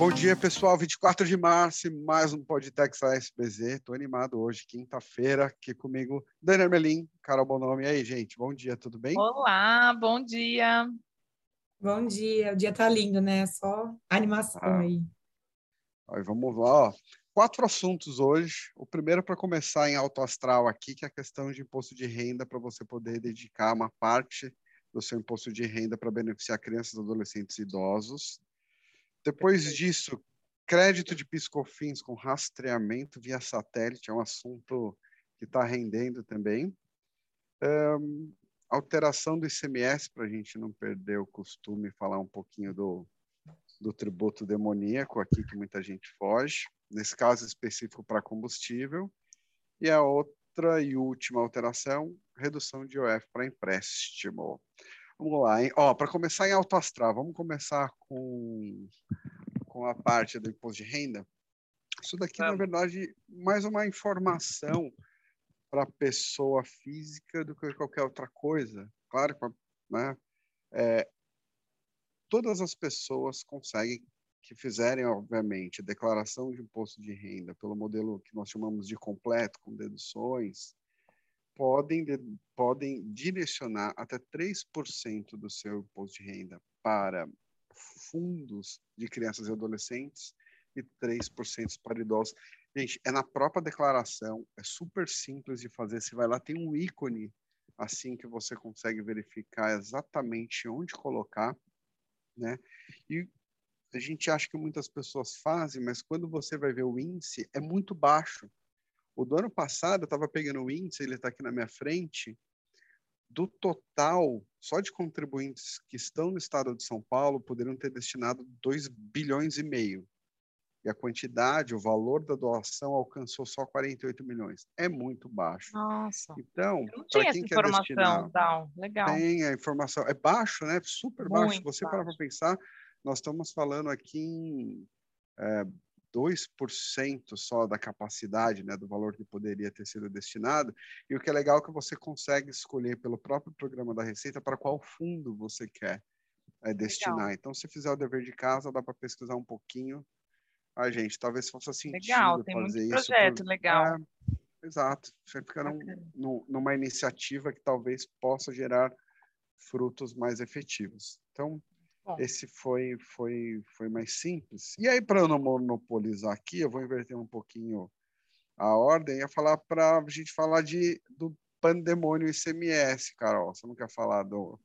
Bom dia, pessoal. 24 de março, mais um Podtex ASBZ. Estou animado hoje, quinta-feira, aqui comigo, Dani Armelin, Carol Bonomi. E aí, gente, bom dia, tudo bem? Olá, bom dia. Bom dia, o dia tá lindo, né? Só animação ah. aí. aí. Vamos lá, ó. Quatro assuntos hoje. O primeiro para começar em alto astral aqui, que é a questão de imposto de renda para você poder dedicar uma parte do seu imposto de renda para beneficiar crianças, adolescentes e idosos. Depois disso, crédito de piscofins com rastreamento via satélite é um assunto que está rendendo também. Um, alteração do ICMS, para a gente não perder o costume, falar um pouquinho do, do tributo demoníaco aqui, que muita gente foge, nesse caso específico para combustível. E a outra e última alteração, redução de IOF para empréstimo. Vamos lá, hein? Ó, para começar em alto astral, vamos começar com, com a parte do imposto de renda. Isso daqui, na verdade, mais uma informação para a pessoa física do que qualquer outra coisa. Claro, né? É, todas as pessoas conseguem que fizerem, obviamente, declaração de imposto de renda pelo modelo que nós chamamos de completo, com deduções, podem, podem direcionar até 3% do seu imposto de renda para fundos de crianças e adolescentes e 3% para idosos. Gente, é na própria declaração, é super simples de fazer. Você vai lá, tem um ícone assim que você consegue verificar exatamente onde colocar, né? E a gente acha que muitas pessoas fazem, mas quando você vai ver o índice, é muito baixo. O do ano passado, eu estava pegando o índice, ele está aqui na minha frente, do total, só de contribuintes que estão no estado de São Paulo, poderiam ter destinado 2 bilhões e meio. E a quantidade, o valor da doação alcançou só 48 milhões. É muito baixo. Nossa. Então, para quem quer destinar. Legal. Tem a informação. É baixo, né? Super muito baixo. Se você parar para pensar, nós estamos falando aqui em é, 2% só da capacidade, né, do valor que poderia ter sido destinado. E o que é legal é que você consegue escolher pelo próprio programa da Receita para qual fundo você quer é, destinar. Legal. Então, se fizer o dever de casa, dá para pesquisar um pouquinho. A gente, talvez faça sentido legal, tem fazer muito projeto, por... legal. É, exato. Você fica num, num, numa iniciativa que talvez possa gerar frutos mais efetivos. Então, esse foi, foi, foi mais simples. E aí, para eu não monopolizar aqui, eu vou inverter um pouquinho a ordem e falar para a gente falar de, do pandemônio ICMS, Carol. Você não quer falar do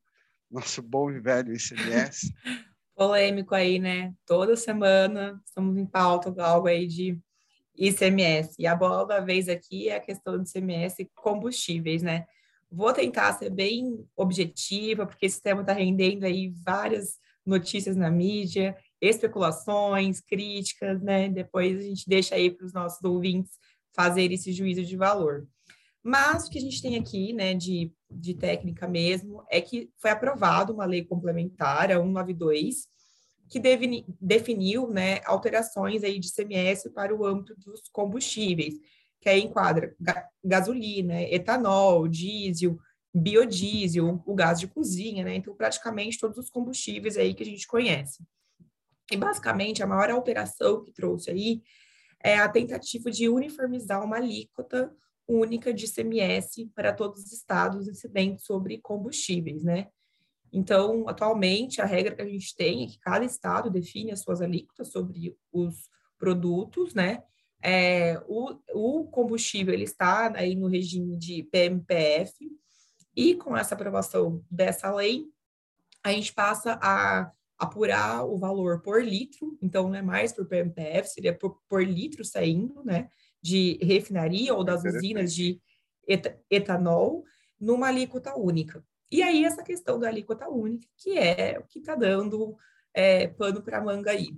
nosso bom e velho ICMS? Polêmico aí, né? Toda semana estamos em pauta algo aí de ICMS. E a bola da vez aqui é a questão do ICMS combustíveis, né? Vou tentar ser bem objetiva, porque esse tema está rendendo aí várias notícias na mídia, especulações, críticas, né? Depois a gente deixa aí para os nossos ouvintes fazer esse juízo de valor. Mas o que a gente tem aqui, né, de, de técnica mesmo, é que foi aprovada uma lei complementar, a 192, que defini, definiu, né, alterações aí de CMS para o âmbito dos combustíveis, que aí enquadra ga, gasolina, etanol, diesel, biodiesel, o gás de cozinha, né? Então, praticamente todos os combustíveis aí que a gente conhece. E, basicamente, a maior alteração que trouxe aí é a tentativa de uniformizar uma alíquota única de CMS para todos os estados incidentes sobre combustíveis, né? Então, atualmente, a regra que a gente tem é que cada estado define as suas alíquotas sobre os produtos, né? É, o, o combustível, ele está aí no regime de PMPF, e com essa aprovação dessa lei, a gente passa a apurar o valor por litro, então não é mais por PMPF, seria por, por litro saindo, né, de refinaria ou das usinas de et etanol, numa alíquota única. E aí essa questão da alíquota única, que é o que está dando é, pano para manga aí.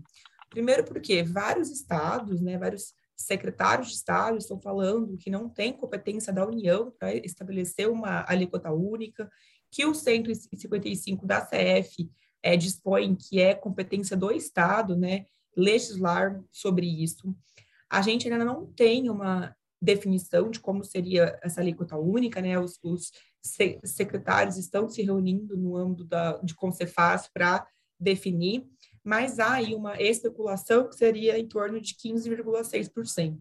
Primeiro porque vários estados, né, vários secretários de Estado estão falando que não tem competência da União para estabelecer uma alíquota única, que o 155 da CF é, dispõe que é competência do Estado, né, legislar sobre isso. A gente ainda não tem uma definição de como seria essa alíquota única, né? Os, os secretários estão se reunindo no âmbito da, de Concefaz para definir, mas há aí uma especulação que seria em torno de 15,6%.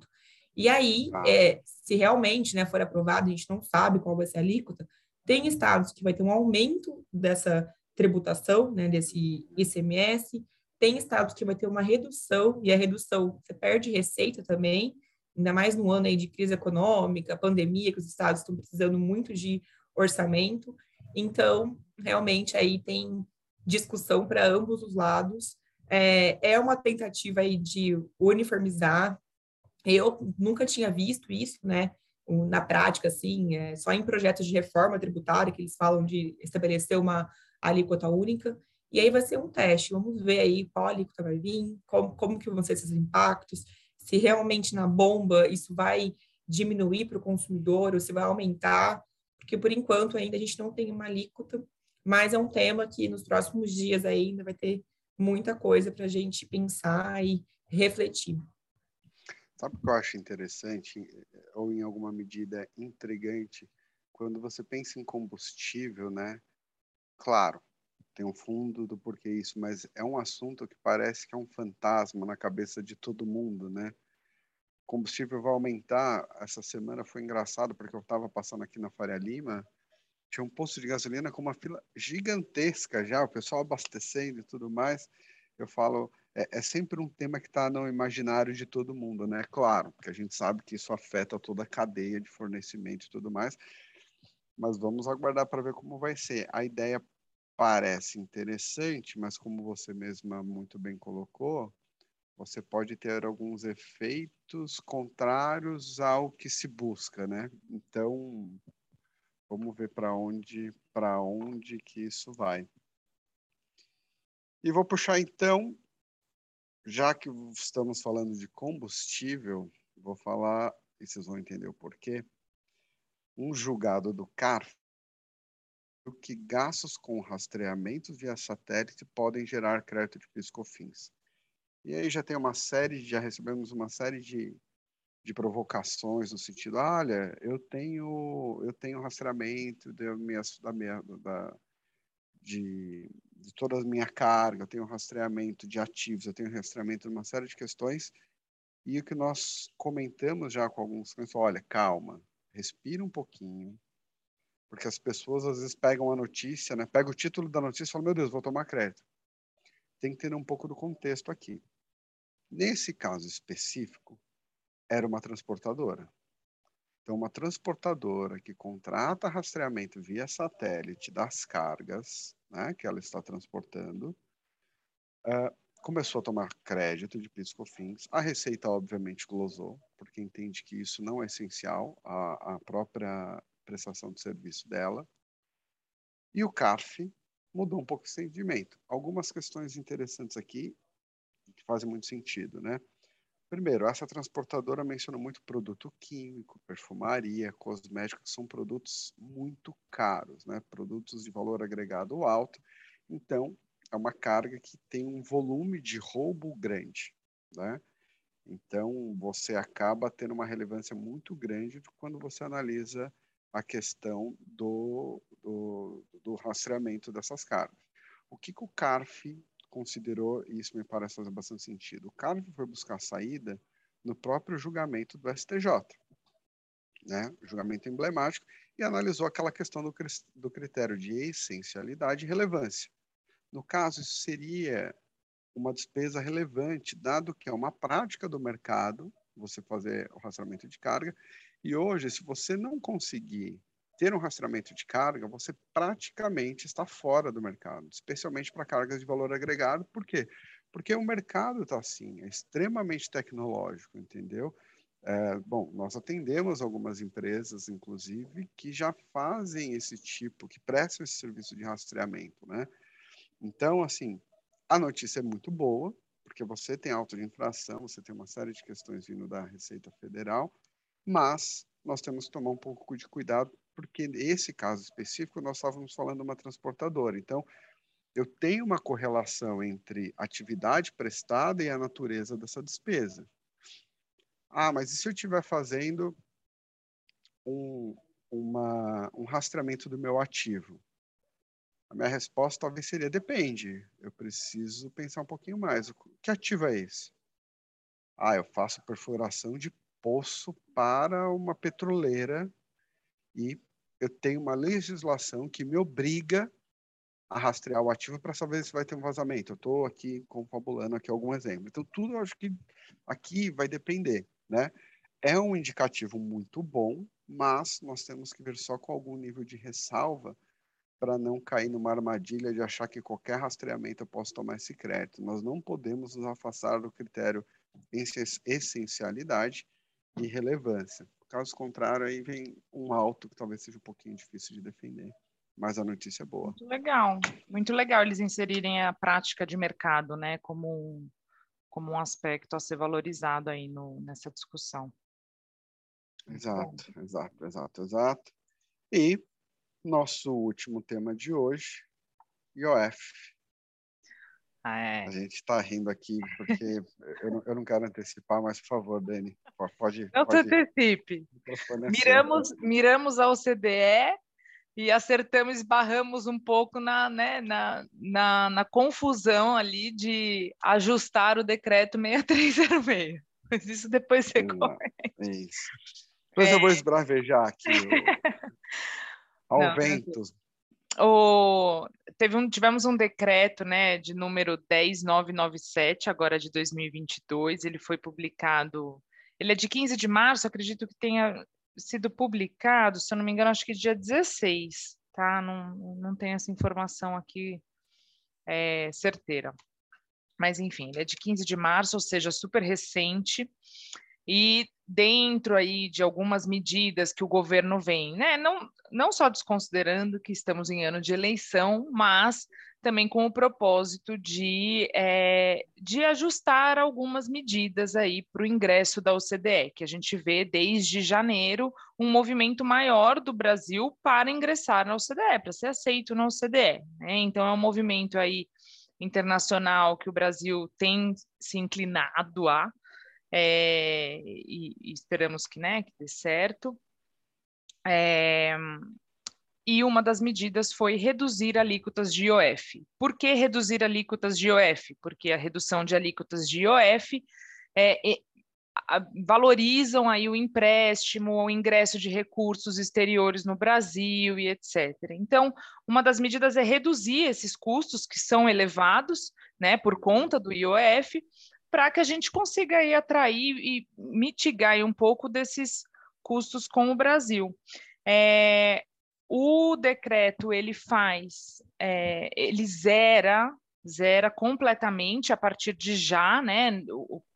E aí, ah. é, se realmente né, for aprovado, a gente não sabe qual vai ser a alíquota, tem estados que vai ter um aumento dessa tributação, né, desse ICMS, tem estados que vai ter uma redução, e a redução, você perde receita também, ainda mais no ano aí de crise econômica, pandemia, que os estados estão precisando muito de orçamento. Então, realmente aí tem discussão para ambos os lados. É, é uma tentativa aí de uniformizar. Eu nunca tinha visto isso, né? Na prática, assim, é só em projetos de reforma tributária que eles falam de estabelecer uma alíquota única. E aí vai ser um teste. Vamos ver aí qual alíquota vai vir, como, como que vão ser esses impactos, se realmente na bomba isso vai diminuir para o consumidor ou se vai aumentar, porque por enquanto ainda a gente não tem uma alíquota, mas é um tema que nos próximos dias ainda vai ter muita coisa para a gente pensar e refletir. Sabe o que eu acho interessante, ou em alguma medida intrigante, quando você pensa em combustível, né? Claro, tem um fundo do porquê isso, mas é um assunto que parece que é um fantasma na cabeça de todo mundo, né? Combustível vai aumentar. Essa semana foi engraçado porque eu estava passando aqui na Faria Lima, tinha um posto de gasolina com uma fila gigantesca já, o pessoal abastecendo e tudo mais. Eu falo, é, é sempre um tema que está no imaginário de todo mundo, né? Claro, porque a gente sabe que isso afeta toda a cadeia de fornecimento e tudo mais, mas vamos aguardar para ver como vai ser. A ideia parece interessante, mas como você mesma muito bem colocou, você pode ter alguns efeitos contrários ao que se busca, né? Então, vamos ver para onde, para onde que isso vai. E vou puxar então, já que estamos falando de combustível, vou falar, e vocês vão entender o porquê. Um julgado do CARF que gastos com rastreamento via satélite podem gerar crédito de piscofins. E aí já tem uma série, já recebemos uma série de, de provocações no sentido, olha, eu tenho eu tenho rastreamento da minha, da minha da, de, de toda a minha carga, eu tenho rastreamento de ativos, eu tenho rastreamento de uma série de questões, e o que nós comentamos já com alguns clientes, olha, calma, respira um pouquinho, porque as pessoas às vezes pegam a notícia, né? Pega o título da notícia e falam, meu Deus, vou tomar crédito. Tem que ter um pouco do contexto aqui. Nesse caso específico, era uma transportadora. Então, uma transportadora que contrata rastreamento via satélite das cargas né, que ela está transportando, uh, começou a tomar crédito de PIS/COFINS. A Receita, obviamente, glosou, porque entende que isso não é essencial à, à própria prestação de serviço dela. E o CARF mudou um pouco esse entendimento. Algumas questões interessantes aqui que fazem muito sentido, né? Primeiro, essa transportadora menciona muito produto químico, perfumaria, cosméticos, são produtos muito caros, né? Produtos de valor agregado alto. Então, é uma carga que tem um volume de roubo grande, né? Então, você acaba tendo uma relevância muito grande quando você analisa a questão do, do, do rastreamento dessas cargas. O que, que o CARF considerou, e isso me parece fazer bastante sentido, o CARF foi buscar saída no próprio julgamento do STJ, né? julgamento emblemático, e analisou aquela questão do, do critério de essencialidade e relevância. No caso, isso seria uma despesa relevante, dado que é uma prática do mercado, você fazer o rastreamento de carga, e hoje, se você não conseguir ter um rastreamento de carga, você praticamente está fora do mercado, especialmente para cargas de valor agregado. Por quê? Porque o mercado está assim, é extremamente tecnológico, entendeu? É, bom, nós atendemos algumas empresas, inclusive, que já fazem esse tipo, que prestam esse serviço de rastreamento, né? Então, assim, a notícia é muito boa, porque você tem auto de infração, você tem uma série de questões vindo da Receita Federal, mas nós temos que tomar um pouco de cuidado, porque nesse caso específico nós estávamos falando de uma transportadora. Então, eu tenho uma correlação entre atividade prestada e a natureza dessa despesa. Ah, mas e se eu estiver fazendo um, uma, um rastreamento do meu ativo? A minha resposta talvez seria: depende. Eu preciso pensar um pouquinho mais. Que ativo é esse? Ah, eu faço perfuração de poço para uma petroleira e eu tenho uma legislação que me obriga a rastrear o ativo para saber se vai ter um vazamento. Eu estou aqui confabulando aqui algum exemplo. Então, tudo eu acho que aqui vai depender, né? É um indicativo muito bom, mas nós temos que ver só com algum nível de ressalva para não cair numa armadilha de achar que qualquer rastreamento eu posso tomar esse crédito. Nós não podemos nos afastar do critério essencialidade e relevância. Caso contrário, aí vem um alto que talvez seja um pouquinho difícil de defender. Mas a notícia é boa. Muito legal, muito legal eles inserirem a prática de mercado, né, como um, como um aspecto a ser valorizado aí no, nessa discussão. Exato, exato, exato, exato. E nosso último tema de hoje, IOF. Ah, é. A gente está rindo aqui porque eu, não, eu não quero antecipar, mas por favor, Dani, pode. Não pode, se antecipe. Miramos, miramos a OCDE e acertamos, esbarramos um pouco na, né, na, na, na confusão ali de ajustar o decreto 6306. Mas isso depois você comenta. Isso. Depois é... eu vou esbravejar aqui. Ao Não, vento. O, teve um, tivemos um decreto né, de número 10997, agora de 2022. Ele foi publicado. Ele é de 15 de março, acredito que tenha sido publicado, se eu não me engano, acho que dia 16, tá? Não, não tenho essa informação aqui é, certeira. Mas, enfim, ele é de 15 de março, ou seja, super recente. E dentro aí de algumas medidas que o governo vem, né? Não, não só desconsiderando que estamos em ano de eleição, mas também com o propósito de, é, de ajustar algumas medidas aí para o ingresso da OCDE, que a gente vê desde janeiro um movimento maior do Brasil para ingressar na OCDE, para ser aceito na OCDE. Né? Então é um movimento aí internacional que o Brasil tem se inclinado a, é, e, e, esperamos que, né, que dê certo. É, e uma das medidas foi reduzir alíquotas de IOF. Por que reduzir alíquotas de IOF? Porque a redução de alíquotas de IOF é, é, valorizam aí o empréstimo, o ingresso de recursos exteriores no Brasil e etc. Então, uma das medidas é reduzir esses custos que são elevados, né, por conta do IOF, para que a gente consiga aí atrair e mitigar um pouco desses custos com o Brasil. É, o decreto ele faz, é, ele zera, zera completamente a partir de já, né?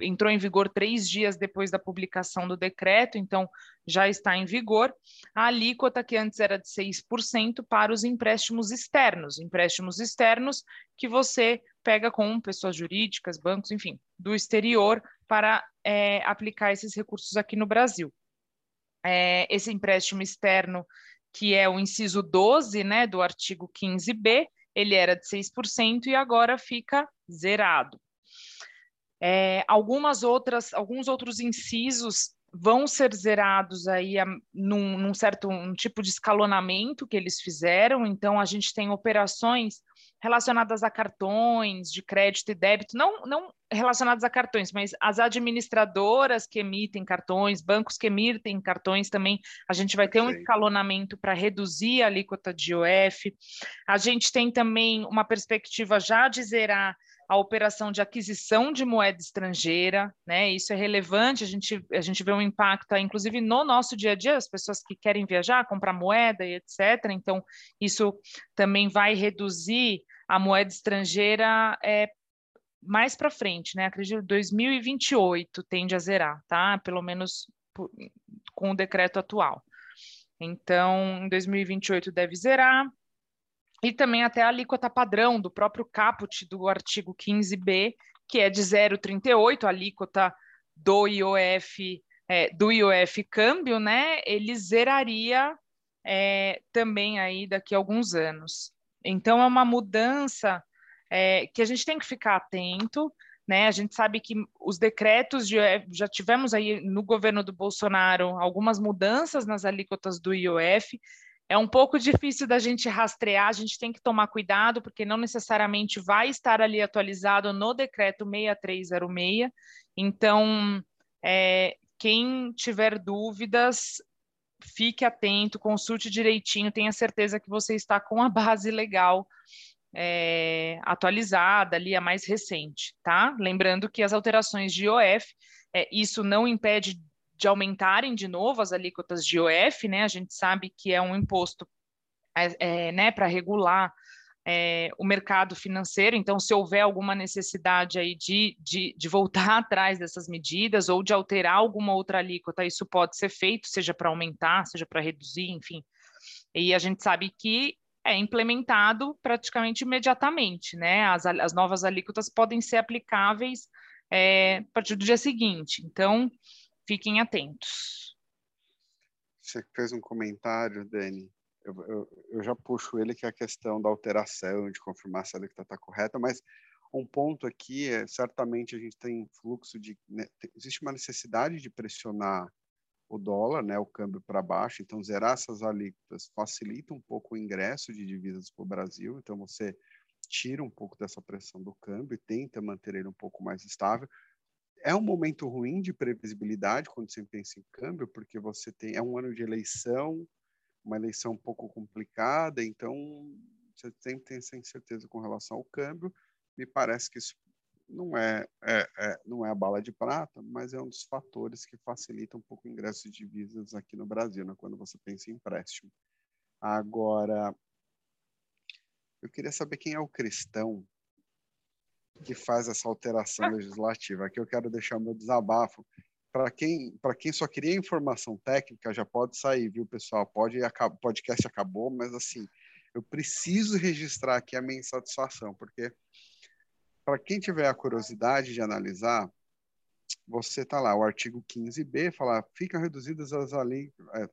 Entrou em vigor três dias depois da publicação do decreto, então já está em vigor. A alíquota que antes era de 6% para os empréstimos externos, empréstimos externos que você pega com pessoas jurídicas, bancos, enfim, do exterior para é, aplicar esses recursos aqui no Brasil. É, esse empréstimo externo que é o inciso 12 né, do artigo 15b, ele era de 6% e agora fica zerado. É, algumas outras, alguns outros incisos vão ser zerados aí a, num, num, certo um tipo de escalonamento que eles fizeram. Então, a gente tem operações relacionadas a cartões de crédito e débito, não, não relacionadas a cartões, mas as administradoras que emitem cartões, bancos que emitem cartões também, a gente vai ter um escalonamento para reduzir a alíquota de IOF. A gente tem também uma perspectiva já de zerar a operação de aquisição de moeda estrangeira, né? Isso é relevante, a gente, a gente vê um impacto, inclusive no nosso dia a dia, as pessoas que querem viajar, comprar moeda e etc. Então, isso também vai reduzir a moeda estrangeira é, mais para frente, né? Acredito 2028 tende a zerar, tá? Pelo menos com o decreto atual. Então, em 2028 deve zerar e também até a alíquota padrão do próprio caput do artigo 15b, que é de 0,38, a alíquota do IOF, é, do IOF câmbio, né? Ele zeraria é, também aí daqui a alguns anos. Então é uma mudança é, que a gente tem que ficar atento, né? A gente sabe que os decretos de, já tivemos aí no governo do Bolsonaro algumas mudanças nas alíquotas do IOF. É um pouco difícil da gente rastrear, a gente tem que tomar cuidado, porque não necessariamente vai estar ali atualizado no decreto 6306. Então, é, quem tiver dúvidas, fique atento, consulte direitinho, tenha certeza que você está com a base legal é, atualizada ali, a mais recente, tá? Lembrando que as alterações de IOF, é, isso não impede de aumentarem de novo as alíquotas de IOF, né? A gente sabe que é um imposto é, é né, para regular é, o mercado financeiro, então se houver alguma necessidade aí de, de, de, voltar atrás dessas medidas ou de alterar alguma outra alíquota, isso pode ser feito, seja para aumentar, seja para reduzir, enfim. E a gente sabe que é implementado praticamente imediatamente, né? As, as novas alíquotas podem ser aplicáveis é, a partir do dia seguinte. Então, fiquem atentos. Você fez um comentário, Dani. Eu, eu, eu já puxo ele que é a questão da alteração, de confirmar se a alíquota está correta, mas um ponto aqui é certamente a gente tem fluxo de né, existe uma necessidade de pressionar o dólar, né, o câmbio para baixo, então zerar essas alíquotas facilita um pouco o ingresso de divisas para o Brasil, então você tira um pouco dessa pressão do câmbio e tenta manter ele um pouco mais estável. É um momento ruim de previsibilidade quando você pensa em câmbio, porque você tem é um ano de eleição, uma eleição um pouco complicada, então você sempre tem essa incerteza com relação ao câmbio. Me parece que isso não é, é, é, não é a bala de prata, mas é um dos fatores que facilita um pouco o ingresso de divisas aqui no Brasil, né, quando você pensa em empréstimo. Agora, eu queria saber quem é o cristão que faz essa alteração legislativa. Aqui eu quero deixar meu desabafo. Para quem, quem só queria informação técnica, já pode sair, viu, pessoal? Pode, o podcast acabou, mas assim, eu preciso registrar aqui a minha insatisfação, porque para quem tiver a curiosidade de analisar, você tá lá, o artigo 15b, fala, ficam reduzidas as alíquotas, é,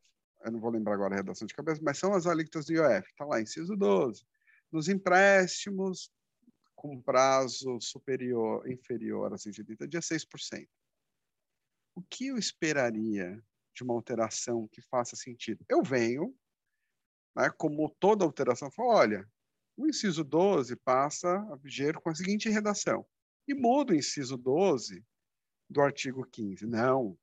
eu não vou lembrar agora a redação de cabeça, mas são as alíquotas do IOF, tá lá, inciso 12. Nos empréstimos com prazo superior, inferior a 180 dias, 6%. O que eu esperaria de uma alteração que faça sentido? Eu venho, né, como toda alteração, falo, olha, o inciso 12 passa a viger com a seguinte redação. E muda o inciso 12 do artigo 15. Não.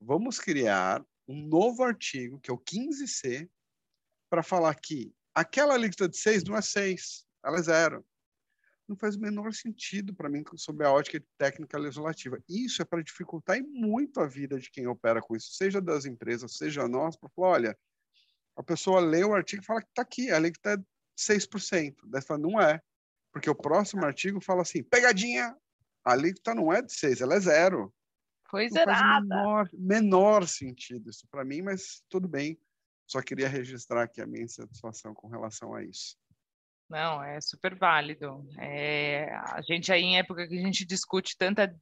Vamos criar um novo artigo, que é o 15C, para falar que aquela alíquota de 6 não é 6, ela é zero. Não faz o menor sentido para mim sob a ótica técnica legislativa. Isso é para dificultar muito a vida de quem opera com isso, seja das empresas, seja nós, para falar, olha, a pessoa lê o artigo e fala que está aqui, a alíquota é 6%. Daí fala, não é. Porque o próximo artigo fala assim, pegadinha, a alíquota não é de 6, ela é zero. Foi zerada. Menor, menor sentido isso para mim, mas tudo bem. Só queria registrar aqui a minha insatisfação com relação a isso. Não, é super válido. É, a gente aí, em época que a gente discute tanta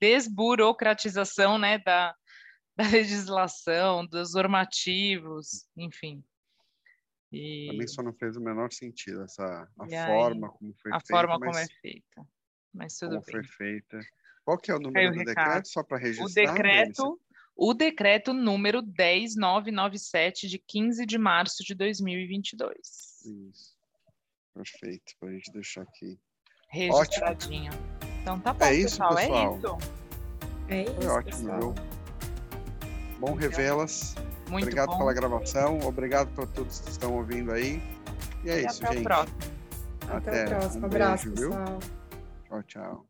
desburocratização né, da, da legislação, dos normativos, enfim. E... Mim só não fez o menor sentido essa a e forma aí, como foi a feita. A forma como é feita. Mas tudo como bem. foi feita. Qual que é o número do recado. decreto, só para registrar? O decreto, o decreto número 10997, de 15 de março de 2022. Isso. Perfeito, para a gente deixar aqui. Registradinho. Ótimo. Então tá bom, é isso, pessoal. pessoal. É isso. É isso, Foi ótimo, pessoal. viu? Bom revelas. Muito obrigado bom. pela gravação, obrigado para todos que estão ouvindo aí. E é e isso, até gente. O próximo. Até, até o próximo. Um Abraço, beijo, pessoal. Viu? Tchau, tchau.